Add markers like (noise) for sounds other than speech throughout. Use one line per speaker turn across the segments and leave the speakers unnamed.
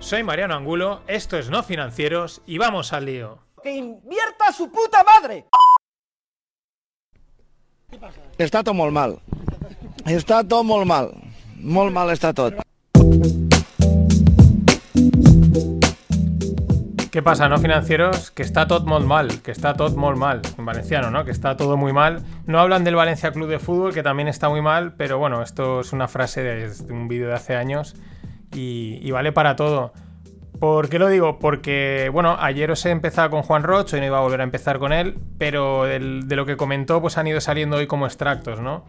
Soy Mariano Angulo, esto es No Financieros y vamos al lío.
¡Que invierta su puta madre!
Està tot molt mal. Està tot molt mal. Molt mal està tot.
¿Qué pasa, no financieros? Que está todo muy mal, que está todo muy mal, en valenciano, ¿no? Que está todo muy mal. No hablan del Valencia Club de Fútbol, que también está muy mal, pero bueno, esto es una frase de un vídeo de hace años y, vale para todo. ¿Por qué lo digo? Porque, bueno, ayer os he empezado con Juan Roche, hoy no iba a volver a empezar con él, pero de lo que comentó, pues han ido saliendo hoy como extractos, ¿no?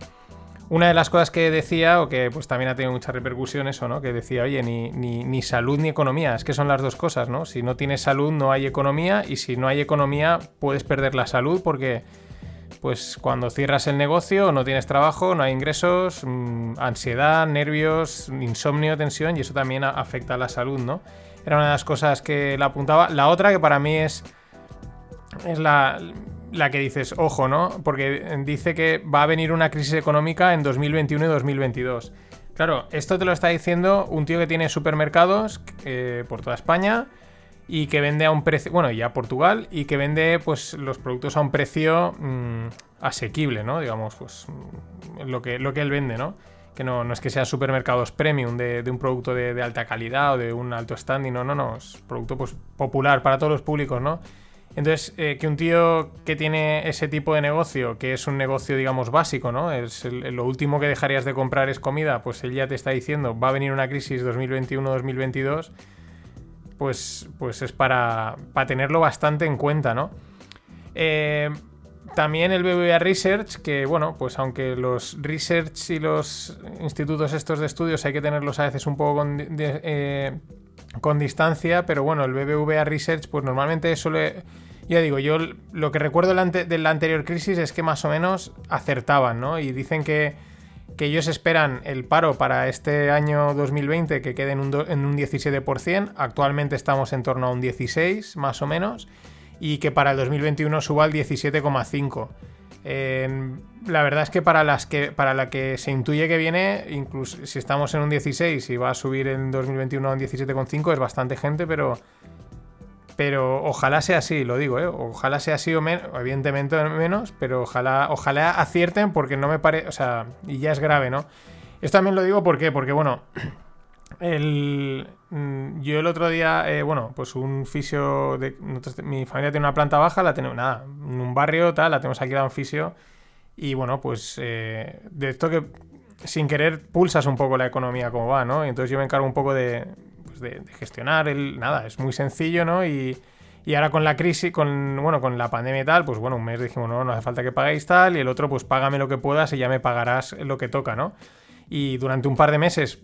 Una de las cosas que decía, o que pues también ha tenido mucha repercusión eso, ¿no? Que decía, oye, ni, ni, ni, salud ni economía, es que son las dos cosas, ¿no? Si no tienes salud no hay economía y si no hay economía puedes perder la salud porque pues cuando cierras el negocio no tienes trabajo, no hay ingresos, mmm, ansiedad, nervios, insomnio, tensión y eso también afecta a la salud, ¿no? Era una de las cosas que la apuntaba. La otra que para mí es, es la, la que dices, ojo, ¿no? Porque dice que va a venir una crisis económica en 2021 y 2022. Claro, esto te lo está diciendo un tío que tiene supermercados eh, por toda España y que vende a un precio, bueno, ya Portugal, y que vende pues los productos a un precio mmm, asequible, ¿no? Digamos, pues lo que, lo que él vende, ¿no? Que no, no es que sean supermercados premium de, un producto de, de, alta calidad o de un alto standing, no, no, no, es producto pues popular para todos los públicos, ¿no? Entonces, eh, que un tío que tiene ese tipo de negocio, que es un negocio, digamos, básico, ¿no? Es el, lo último que dejarías de comprar es comida, pues él ya te está diciendo, va a venir una crisis 2021-2022, pues, pues es para, para, tenerlo bastante en cuenta, ¿no? Eh, también el BBVA Research, que bueno, pues aunque los research y los institutos estos de estudios hay que tenerlos a veces un poco con, eh, con distancia, pero bueno, el BBVA Research, pues normalmente suele. Ya digo, yo lo que recuerdo de la anterior crisis es que más o menos acertaban, ¿no? Y dicen que, que ellos esperan el paro para este año 2020 que quede en un, en un 17%. Actualmente estamos en torno a un 16%, más o menos. Y que para el 2021 suba al 17,5%. Eh, la verdad es que para las que para la que se intuye que viene, incluso si estamos en un 16 y va a subir en 2021 a un 17,5 es bastante gente, pero pero ojalá sea así, lo digo, ¿eh? ojalá sea así o menos, evidentemente menos, pero ojalá ojalá acierten porque no me parece, o sea, y ya es grave, ¿no? Esto también lo digo porque porque bueno, (clears throat) el, yo el otro día, eh, bueno, pues un fisio de. Mi familia tiene una planta baja, la tenemos, nada, en un barrio, tal, la tenemos aquí a un fisio. Y bueno, pues eh, de esto que sin querer pulsas un poco la economía como va, ¿no? Y entonces yo me encargo un poco de, pues de, gestionar el. Nada, es muy sencillo, ¿no? Y, y ahora con la crisis, con, bueno, con la pandemia y tal, pues bueno, un mes dijimos, no, no hace falta que paguéis tal, y el otro, pues págame lo que puedas y ya me pagarás lo que toca, ¿no? Y durante un par de meses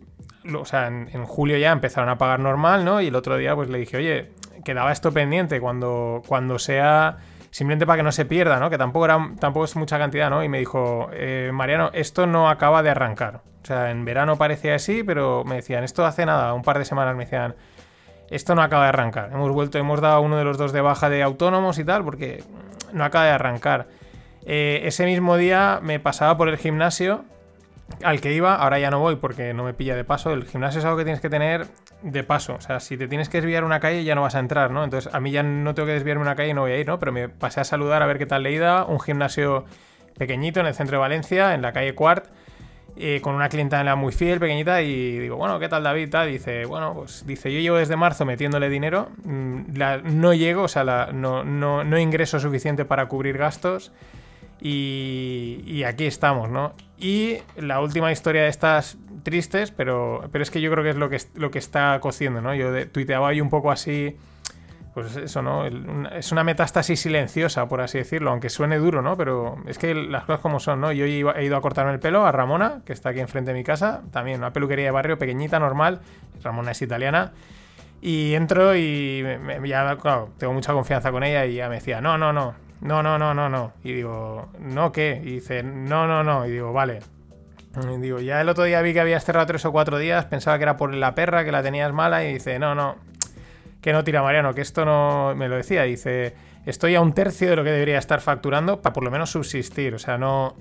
o sea, en, en, julio ya empezaron a pagar normal, ¿no? Y el otro día pues le dije, oye, quedaba esto pendiente cuando, cuando sea, simplemente para que no se pierda, ¿no? Que tampoco, tampoco es mucha cantidad, ¿no? Y me dijo, eh, Mariano, esto no acaba de arrancar. O sea, en verano parecía así, pero me decían, esto hace nada, un par de semanas me decían, esto no acaba de arrancar. Hemos vuelto, hemos dado uno de los dos de baja de autónomos y tal, porque no acaba de arrancar. Eh, ese mismo día me pasaba por el gimnasio al que iba, ahora ya no voy porque no me pilla de paso. El gimnasio es algo que tienes que tener de paso. O sea, si te tienes que desviar una calle ya no vas a entrar, ¿no? Entonces a mí ya no tengo que desviarme una calle y no voy a ir, ¿no? Pero me pasé a saludar a ver qué tal le iba. Un gimnasio pequeñito en el centro de Valencia, en la calle Cuart, eh, con una clientela muy fiel, pequeñita, y digo, bueno, ¿qué tal David? Dice, bueno, pues dice, yo llevo desde marzo metiéndole dinero, la, no llego, o sea, la, no, no, no ingreso suficiente para cubrir gastos. Y, y, aquí estamos, ¿no? Y la última historia de estas tristes, pero, pero es que yo creo que es lo que, lo que está cociendo, ¿no? Yo de, tuiteaba ahí un poco así, pues eso, ¿no? Es una metástasis silenciosa, por así decirlo, aunque suene duro, ¿no? Pero es que las cosas como son, ¿no? Yo he ido a cortarme el pelo a Ramona, que está aquí enfrente de mi casa, también una peluquería de barrio pequeñita, normal, Ramona es italiana. Y entro y me- ya, claro, tengo mucha confianza con ella y ya me decía, no, no, no, no, no, no, no, no. Y digo, ¿no qué? Y dice, no, no, no. Y digo, vale. Y digo, ya el otro día vi que habías cerrado tres o cuatro días, pensaba que era por la perra, que la tenías mala, y dice, no, no, que no tira Mariano, que esto no me lo decía. Dice, estoy a un tercio de lo que debería estar facturando para por lo menos subsistir. O sea, no.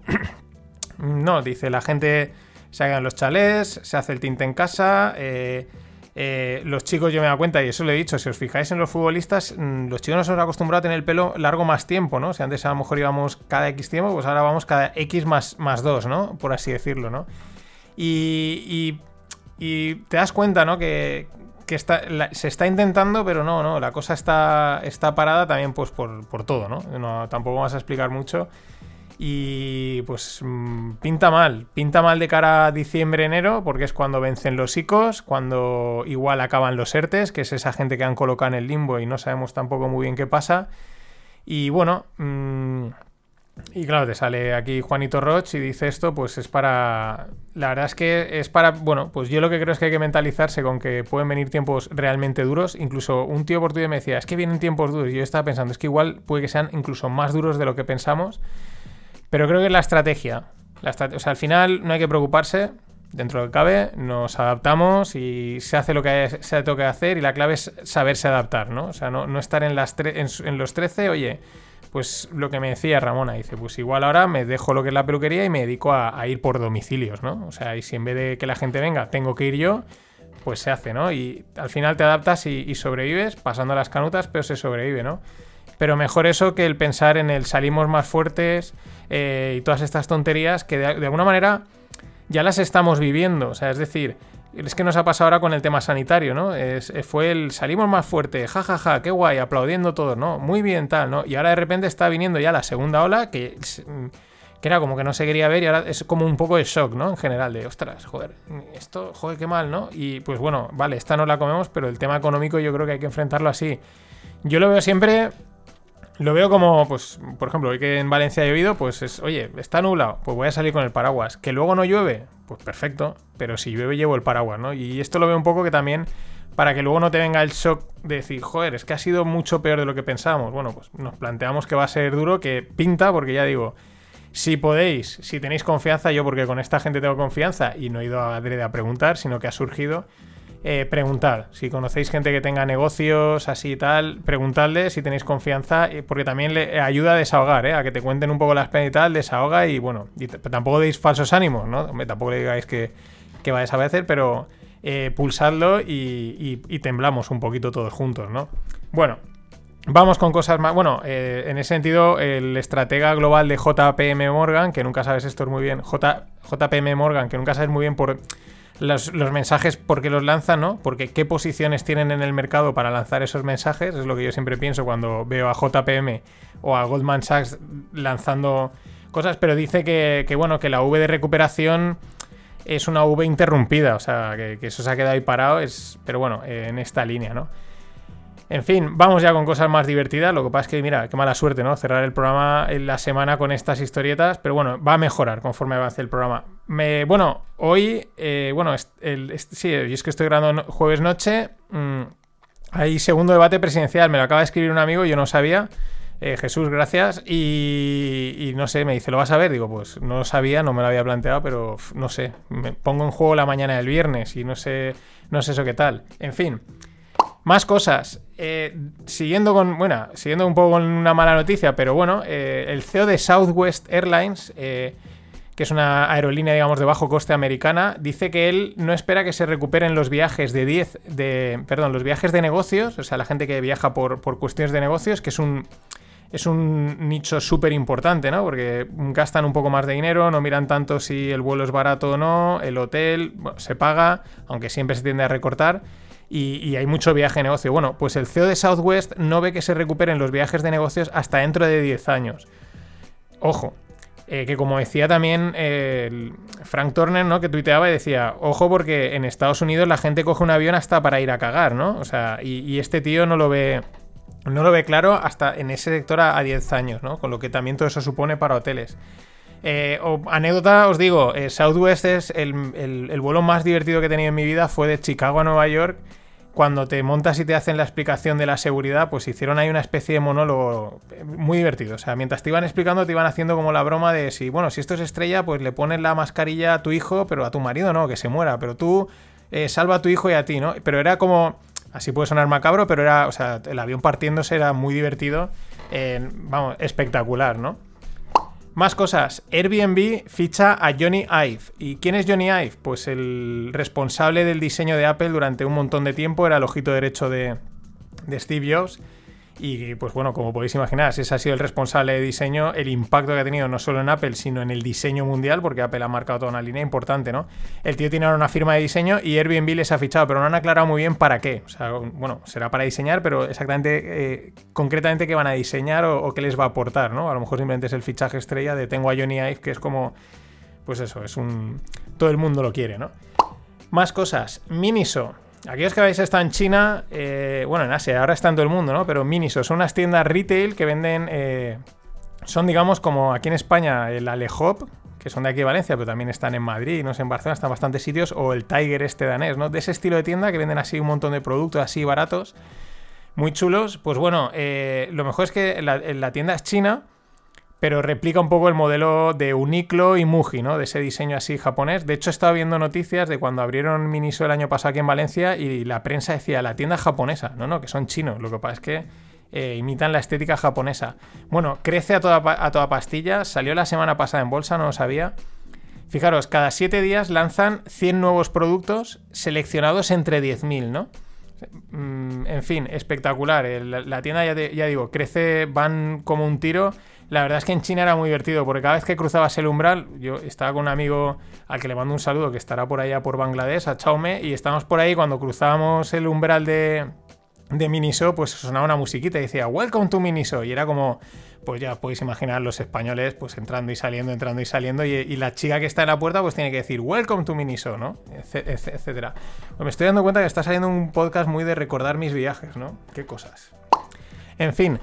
(clears throat) no, dice, la gente se hagan los chalés, se hace el tinte en casa. eh, eh, los chicos, yo me da cuenta, y eso lo he dicho, si os fijáis en los futbolistas, mm, los chicos nos hemos acostumbrado a tener el pelo largo más tiempo, ¿no? O sea, antes a lo mejor íbamos cada X tiempo, pues ahora vamos cada X más, más 2, ¿no? Por así decirlo, ¿no? Y, y, te das cuenta, ¿no? Que, que está, se está intentando, pero no, no, la cosa está, está parada también pues por, por todo, ¿no? no tampoco vamos a explicar mucho. Y pues mm, pinta mal, pinta mal de cara a diciembre-enero, porque es cuando vencen los ICOs, cuando igual acaban los ERTES, que es esa gente que han colocado en el limbo y no sabemos tampoco muy bien qué pasa. Y bueno, mm, y claro, te sale aquí Juanito Roch y dice esto, pues es para... La verdad es que es para... Bueno, pues yo lo que creo es que hay que mentalizarse con que pueden venir tiempos realmente duros. Incluso un tío por Twitter me decía, es que vienen tiempos duros. Y yo estaba pensando, es que igual puede que sean incluso más duros de lo que pensamos. Pero creo que es la estrategia. La estrate- o sea, al final no hay que preocuparse. Dentro de lo que cabe, nos adaptamos y se hace lo que se que hacer. Y la clave es saberse adaptar, ¿no? O sea, no, estar en, las en, en los 13, oye, pues lo que me decía Ramona, dice, pues igual ahora me dejo lo que es la peluquería y me dedico a, ir por domicilios, ¿no? O sea, y si en vez de que la gente venga, tengo que ir yo, pues se hace, ¿no? Y al final te adaptas y sobrevives, pasando las canutas, pero se sobrevive, ¿no? Pero mejor eso que el pensar en el salimos más fuertes eh, y todas estas tonterías que de, alguna manera ya las estamos viviendo. O sea, es decir, es que nos ha pasado ahora con el tema sanitario, ¿no? Es, eh, fue el salimos más fuerte, jajaja, ja, ja, qué guay, aplaudiendo todos, ¿no? Muy bien, tal, ¿no? Y ahora de repente está viniendo ya la segunda ola que, mm, que era como que no se quería ver y ahora es como un poco de shock, ¿no? En general, de ostras, joder, esto, joder, qué mal, ¿no? Y pues bueno, vale, esta no la comemos, pero el tema económico yo creo que hay que enfrentarlo así. Yo lo veo siempre lo veo como, pues, por ejemplo, hoy que en Valencia ha llovido, pues es, oye, está nublado, pues voy a salir con el paraguas. Que luego no llueve, pues perfecto, pero si llueve llevo el paraguas, ¿no? Y esto lo veo un poco que también, para que luego no te venga el shock de decir, joder, es que ha sido mucho peor de lo que pensábamos. Bueno, pues nos planteamos que va a ser duro, que pinta, porque ya digo, si podéis, si tenéis confianza, yo porque con esta gente tengo confianza y no he ido a adrede a preguntar, sino que ha surgido, eh, preguntad. Si conocéis gente que tenga negocios así y tal, preguntadle si tenéis confianza, eh, porque también le ayuda a desahogar, ¿eh? a que te cuenten un poco las penas y tal, desahoga y bueno, tampoco deis falsos ánimos, ¿no? Tampoco le digáis que, que va a desaparecer, pero eh, pulsadlo y, y- temblamos un poquito todos juntos, ¿no? Bueno, Vamos con cosas más. Bueno, eh, en ese sentido, el estratega global de JPM Morgan, que nunca sabes esto es muy bien, J, JPM Morgan, que nunca sabes muy bien por los, mensajes por qué los lanzan, ¿no? Porque qué posiciones tienen en el mercado para lanzar esos mensajes, es lo que yo siempre pienso cuando veo a JPM o a Goldman Sachs lanzando cosas, pero dice que, que, bueno, que la V de recuperación es una V interrumpida, o sea, que, que eso se ha quedado ahí parado, es, pero bueno, eh, en esta línea, ¿no? En fin, vamos ya con cosas más divertidas. Lo que pasa es que, mira, qué mala suerte, ¿no? Cerrar el programa en la semana con estas historietas. Pero bueno, va a mejorar conforme avance el programa. Me, bueno, hoy, eh, bueno, el, es- sí, yo es que estoy grabando no- jueves noche. mm, hay segundo debate presidencial. Me lo acaba de escribir un amigo, yo no sabía. Eh, Jesús, gracias. Y, y no sé, me dice, ¿lo vas a ver? Digo, pues no lo sabía, no me lo había planteado, pero no sé. Me pongo en juego la mañana del viernes y no sé, no sé eso qué tal. En fin. Más cosas. Eh, siguiendo con. Bueno, siguiendo un poco con una mala noticia, pero bueno, eh, el CEO de Southwest Airlines, que es una aerolínea, digamos, de bajo coste americana, dice que él no espera que se recuperen los viajes de 10. De, perdón, los viajes de negocios, o sea, la gente que viaja por, por cuestiones de negocios, que es un. Es un nicho súper importante, ¿no? Porque gastan un poco más de dinero, no miran tanto si el vuelo es barato o no, el hotel se paga, aunque siempre se tiende a recortar y, y hay mucho viaje de negocio. Bueno, pues el CEO de Southwest no ve que se recuperen los viajes de negocios hasta dentro de 10 años. Ojo, eh, que como decía también eh, Frank Turner, ¿no? Que tuiteaba y decía, ojo porque en Estados Unidos la gente coge un avión hasta para ir a cagar, ¿no? O sea, y, este tío no lo ve... No lo ve claro hasta en ese sector a, a 10 años, ¿no? Con lo que también todo eso supone para hoteles. Eh, anécdota, os digo, Southwest es el, el- el vuelo más divertido que he tenido en mi vida, fue de Chicago a Nueva York. Cuando te montas y te hacen la explicación de la seguridad, pues hicieron ahí una especie de monólogo eh, muy divertido. O sea, mientras te iban explicando, te iban haciendo como la broma de si, bueno, si esto es estrella, pues le pones la mascarilla a tu hijo, pero a tu marido no, que se muera. Pero tú eh, salva a tu hijo y a ti, ¿no? Pero era como. Así puede sonar macabro, pero era. O sea, el avión partiéndose era muy divertido. vamos, espectacular, ¿no? Más cosas. Airbnb ficha a Johnny Ive. ¿Y quién es Johnny Ive? Pues el responsable del diseño de Apple durante un montón de tiempo. Era el ojito derecho de, de Steve Jobs. Y pues bueno, como podéis imaginar, si ese ha sido el responsable de diseño, el impacto que ha tenido no solo en Apple, sino en el diseño mundial, porque Apple ha marcado toda una línea importante, ¿no? El tío tiene ahora una firma de diseño y Airbnb les ha fichado, pero no han aclarado muy bien para qué. O sea, bueno, será para diseñar, pero exactamente, eh, concretamente qué van a diseñar o, qué les va a aportar, ¿no? A lo mejor simplemente es el fichaje estrella de tengo a Johnny Ive, que es como, pues eso, es un... Todo el mundo lo quiere, ¿no? Más cosas. Miniso. Aquellos que habéis estado en China, eh, bueno, en Asia, ahora está en todo el mundo, ¿no? Pero Miniso son unas tiendas retail que venden. eh, son, digamos, como aquí en España el Alehop, que son de aquí de Valencia, pero también están en Madrid, no sé, en Barcelona están bastantes sitios, o el Tiger este danés, ¿no? De ese estilo de tienda que venden así un montón de productos así baratos, muy chulos. Pues bueno, eh, lo mejor es que la, la tienda es china pero replica un poco el modelo de Uniqlo y Muji, ¿no? De ese diseño así japonés. De hecho, he estado viendo noticias de cuando abrieron Miniso el año pasado aquí en Valencia y la prensa decía la tienda japonesa. No, no, que son chinos. Lo que pasa es que eh, imitan la estética japonesa. Bueno, crece a toda, a toda pastilla. Salió la semana pasada en bolsa, no lo sabía. Fijaros, cada 7 días lanzan 100 nuevos productos seleccionados entre 10.000, ¿no? Mm, en fin, espectacular. La, tienda, ya digo, crece, van como un tiro. La verdad es que en China era muy divertido, porque cada vez que cruzabas el umbral, yo estaba con un amigo al que le mando un saludo, que estará por allá por Bangladesh, a Chaume, y estábamos por ahí cuando cruzábamos el umbral de, de Miniso, pues sonaba una musiquita y decía, Welcome to Miniso, y era como, pues ya podéis imaginar los españoles, pues entrando y saliendo, entrando y saliendo, y, la chica que está en la puerta, pues tiene que decir, Welcome to Miniso, ¿no? Etcétera. Pues me estoy dando cuenta que está saliendo un podcast muy de recordar mis viajes, ¿no? Qué cosas. En fin,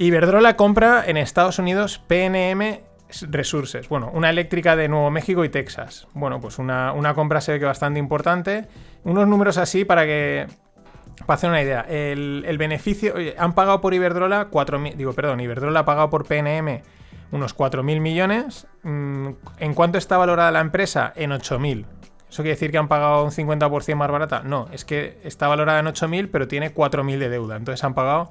Iberdrola compra en Estados Unidos PNM Resources, bueno, una eléctrica de Nuevo México y Texas. Bueno, pues una, una compra se ve que bastante importante. Unos números así para que, para hacer una idea, el, el beneficio. han pagado por Iberdrola 4.000. Digo, perdón, Iberdrola ha pagado por PNM unos 4.000 millones. Mm, ¿En cuánto está valorada la empresa? En 8.000. ¿Eso quiere decir que han pagado un 50% más barata? No, es que está valorada en 8.000, pero tiene 4.000 de deuda. Entonces han pagado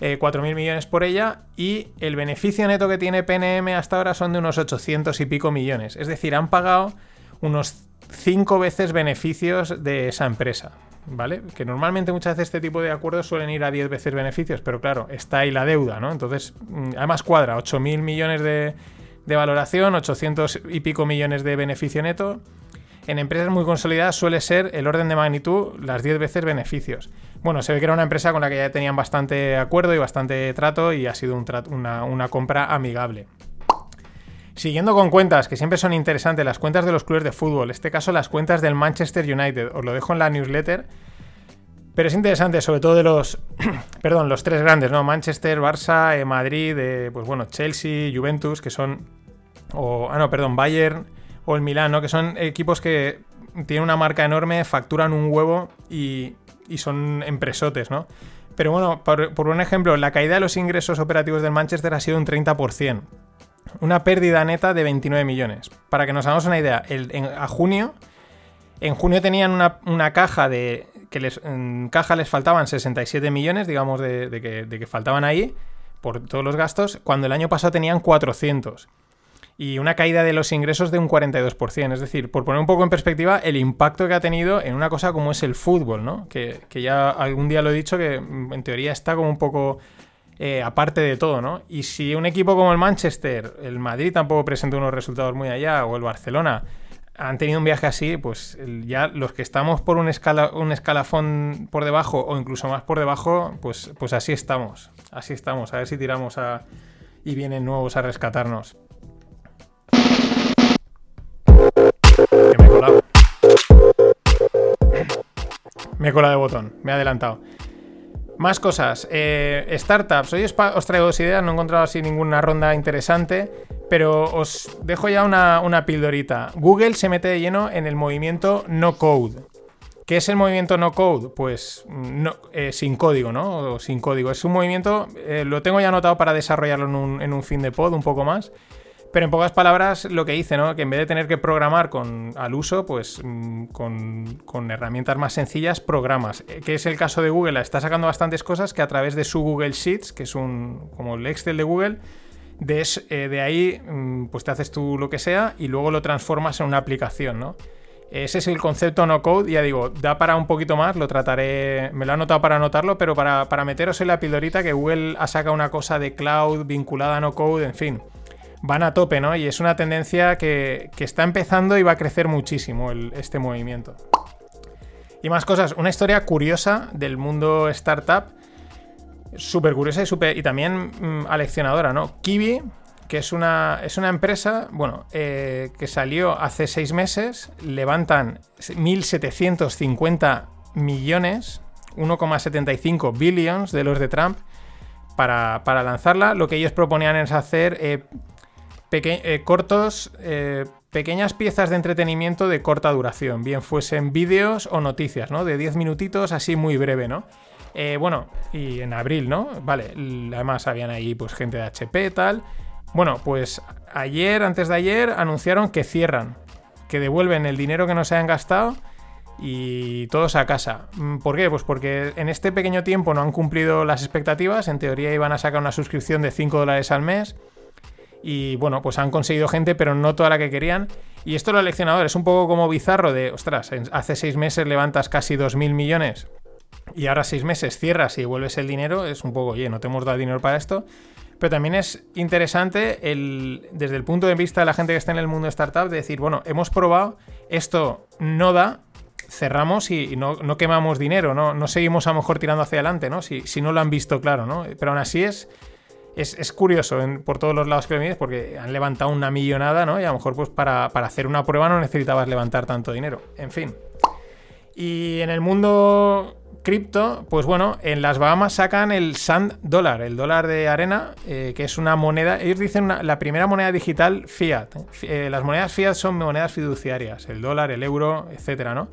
eh, 4.000 millones por ella y el beneficio neto que tiene PNM hasta ahora son de unos 800 y pico millones. Es decir, han pagado unos 5 veces beneficios de esa empresa. ¿Vale? Que normalmente muchas veces este tipo de acuerdos suelen ir a 10 veces beneficios, pero claro, está ahí la deuda, ¿no? Entonces, mm, además cuadra 8.000 millones de, de valoración, 800 y pico millones de beneficio neto. En empresas muy consolidadas suele ser el orden de magnitud las 10 veces beneficios. Bueno, se ve que era una empresa con la que ya tenían bastante acuerdo y bastante trato y ha sido una compra amigable. Siguiendo con cuentas, que siempre son interesantes, las cuentas de los clubes de fútbol, en este caso las cuentas del Manchester United, os lo dejo en la newsletter, pero es interesante, sobre todo de los, (clears throat) perdón, los tres grandes, ¿no? Manchester, Barça, eh, Madrid, eh, pues bueno, Chelsea, Juventus, que son, o, ah no, perdón, Bayern o el Milán, ¿no? Que son equipos que tienen una marca enorme, facturan un huevo y, son empresotes, ¿no? Pero bueno, por, un ejemplo, la caída de los ingresos operativos del Manchester ha sido un 30%. Una pérdida neta de 29 millones. Para que nos hagamos una idea, en- a junio, en junio tenían una, caja de. que les, en caja les faltaban 67 millones, digamos, de, de que, de que faltaban ahí, por todos los gastos, cuando el año pasado tenían 400. Y una caída de los ingresos de un 42%. Es decir, por poner un poco en perspectiva, el impacto que ha tenido en una cosa como es el fútbol, ¿no? Que, que ya algún día lo he dicho, que en teoría está como un poco eh, aparte de todo, ¿no? Y si un equipo como el Manchester, el Madrid tampoco presenta unos resultados muy allá, o el Barcelona, han tenido un viaje así, pues ya los que estamos por un, escala, un escalafón por debajo o incluso más por debajo, pues, pues así estamos. Así estamos. A ver si tiramos a. y vienen nuevos a rescatarnos. Me he colado de botón, me he adelantado. Más cosas. eh, startups. Hoy os, os traigo dos ideas. No he encontrado así ninguna ronda interesante. Pero os dejo ya una, una pildorita. Google se mete de lleno en el movimiento no code. ¿Qué es el movimiento no code? Pues mm, no, eh, sin código, ¿no? Sin código. Es un movimiento, eh, lo tengo ya anotado para desarrollarlo en un, en un fin de pod un poco más. Pero en pocas palabras, lo que dice, ¿no? Que en vez de tener que programar con, al uso, pues mm, con, herramientas más sencillas, programas. Eh, que es el caso de Google, está sacando bastantes cosas que a través de su Google Sheets, que es un como el Excel de Google, de, de ahí mm, pues te haces tú lo que sea y luego lo transformas en una aplicación, ¿no? Ese es el concepto no code, ya digo, da para un poquito más, lo trataré, me lo he anotado para anotarlo, pero para, meteros en la pildorita que Google ha sacado una cosa de cloud vinculada a no code, en fin, van a tope, ¿no? Y es una tendencia que, está empezando y va a crecer muchísimo este movimiento. Y más cosas, una historia curiosa del mundo startup, súper curiosa y, super, y también mm, aleccionadora, ¿no? Kiwi que es una, es una empresa, bueno, eh, que salió hace seis meses, levantan 1.750 millones, 1,75 billions de los de Trump, para, lanzarla. Lo que ellos proponían es hacer eh, eh, cortos, pequeñas piezas de entretenimiento de corta duración, bien fuesen vídeos o noticias, ¿no? De 10 minutitos, así muy breve, ¿no? bueno, y en abril, ¿no? Vale, además habían ahí pues gente de HP tal. Bueno, pues ayer, antes de ayer, anunciaron que cierran, que devuelven el dinero que no se han gastado y todos a casa. Mm, ¿Por qué? Pues porque en este pequeño tiempo no han cumplido las expectativas. En teoría iban a sacar una suscripción de 5 dólares al mes. Y bueno, pues han conseguido gente, pero no toda la que querían. Y esto lo leccionador es un poco como bizarro de, ostras, hace 6 meses levantas casi 2.000 millones y ahora 6 meses cierras y devuelves el dinero. Es un poco, oye, no te hemos dado dinero para esto. Pero también es interesante el, desde el punto de vista de la gente que está en el mundo startup de decir, bueno, hemos probado, esto no da, cerramos y, no, quemamos dinero, ¿no? no seguimos a lo mejor tirando hacia adelante, ¿no? Si, si no lo han visto claro, ¿no? Pero aún así es, es, curioso por todos los lados que lo mires porque han levantado una millonada, ¿no? Y a lo mejor pues para, para hacer una prueba no necesitabas levantar tanto dinero. En fin. Y en el mundo cripto, pues bueno, en las Bahamas sacan el Sand Dollar, el dólar de arena, eh, que es una moneda, ellos dicen la primera moneda digital fiat. Eh, las monedas fiat son monedas fiduciarias, el dólar, el euro, etcétera, ¿no?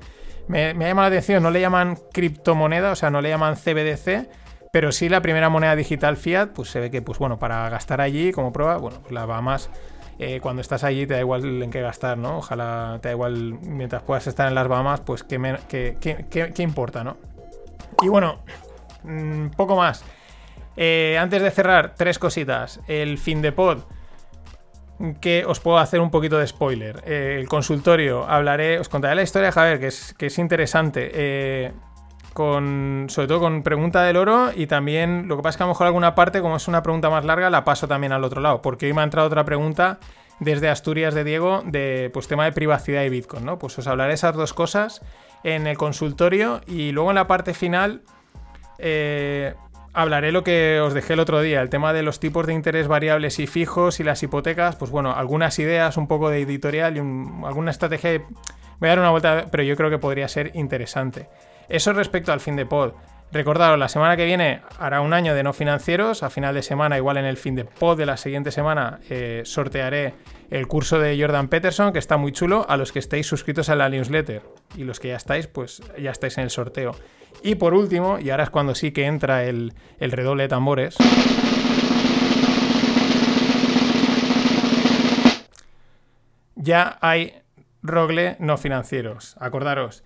Me, me llama la atención, no le llaman criptomoneda, o sea, no le llaman CBDC, pero sí la primera moneda digital fiat, pues se ve que, pues bueno, para gastar allí como prueba, bueno, pues las Bahamas eh, cuando estás allí te da igual en qué gastar, ¿no? Ojalá te da igual mientras puedas estar en las Bahamas, pues qué, qué importa, ¿no? Y bueno, mm, poco más. Eh, antes de cerrar, tres cositas. El fin de pod, que os puedo hacer un poquito de spoiler. Eh, el consultorio, hablaré, os contaré la historia de Javier, que es, que es interesante. Eh, con, sobre todo con pregunta del oro y también lo que pasa es que a lo mejor alguna parte, como es una pregunta más larga, la paso también al otro lado, porque hoy me ha entrado otra pregunta desde Asturias de Diego de pues tema de privacidad y Bitcoin, ¿no? Pues os hablaré esas dos cosas en el consultorio y luego en la parte final eh, hablaré lo que os dejé el otro día, el tema de los tipos de interés variables y fijos y las hipotecas, pues bueno, algunas ideas, un poco de editorial y alguna estrategia. Voy a dar una vuelta, pero yo creo que podría ser interesante. Eso respecto al fin de pod. Recordaros, la semana que viene hará un año de no financieros. A final de semana, igual en el fin de pod de la siguiente semana, eh, sortearé el curso de Jordan Peterson, que está muy chulo, a los que estéis suscritos a la newsletter. Y los que ya estáis, pues ya estáis en el sorteo. Y por último, y ahora es cuando sí que entra el, el redoble de tambores. Ya hay rogle no financieros. Acordaros,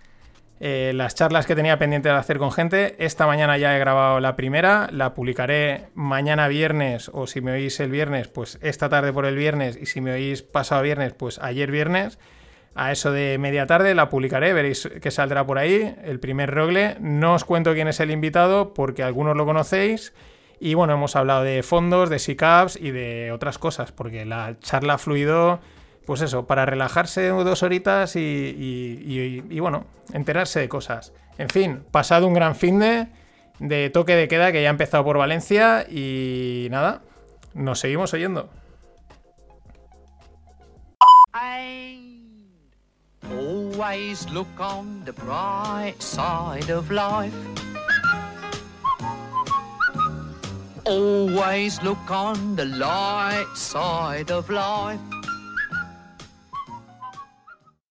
eh, las charlas que tenía pendiente de hacer con gente. Esta mañana ya he grabado la primera, la publicaré mañana viernes o si me oís el viernes, pues esta tarde por el viernes y si me oís pasado viernes, pues ayer viernes. A eso de media tarde la publicaré, veréis que saldrá por ahí el primer rogle. No os cuento quién es el invitado porque algunos lo conocéis. Y bueno, hemos hablado de fondos, de SICAPs y de otras cosas, porque la charla ha fluido pues eso, para relajarse dos horitas y, bueno, enterarse de cosas. En fin, pasado un gran fin de, de toque de queda que ya ha empezado por Valencia y nada, nos seguimos oyendo. Always look on the bright side of life. Always look on the light side of life.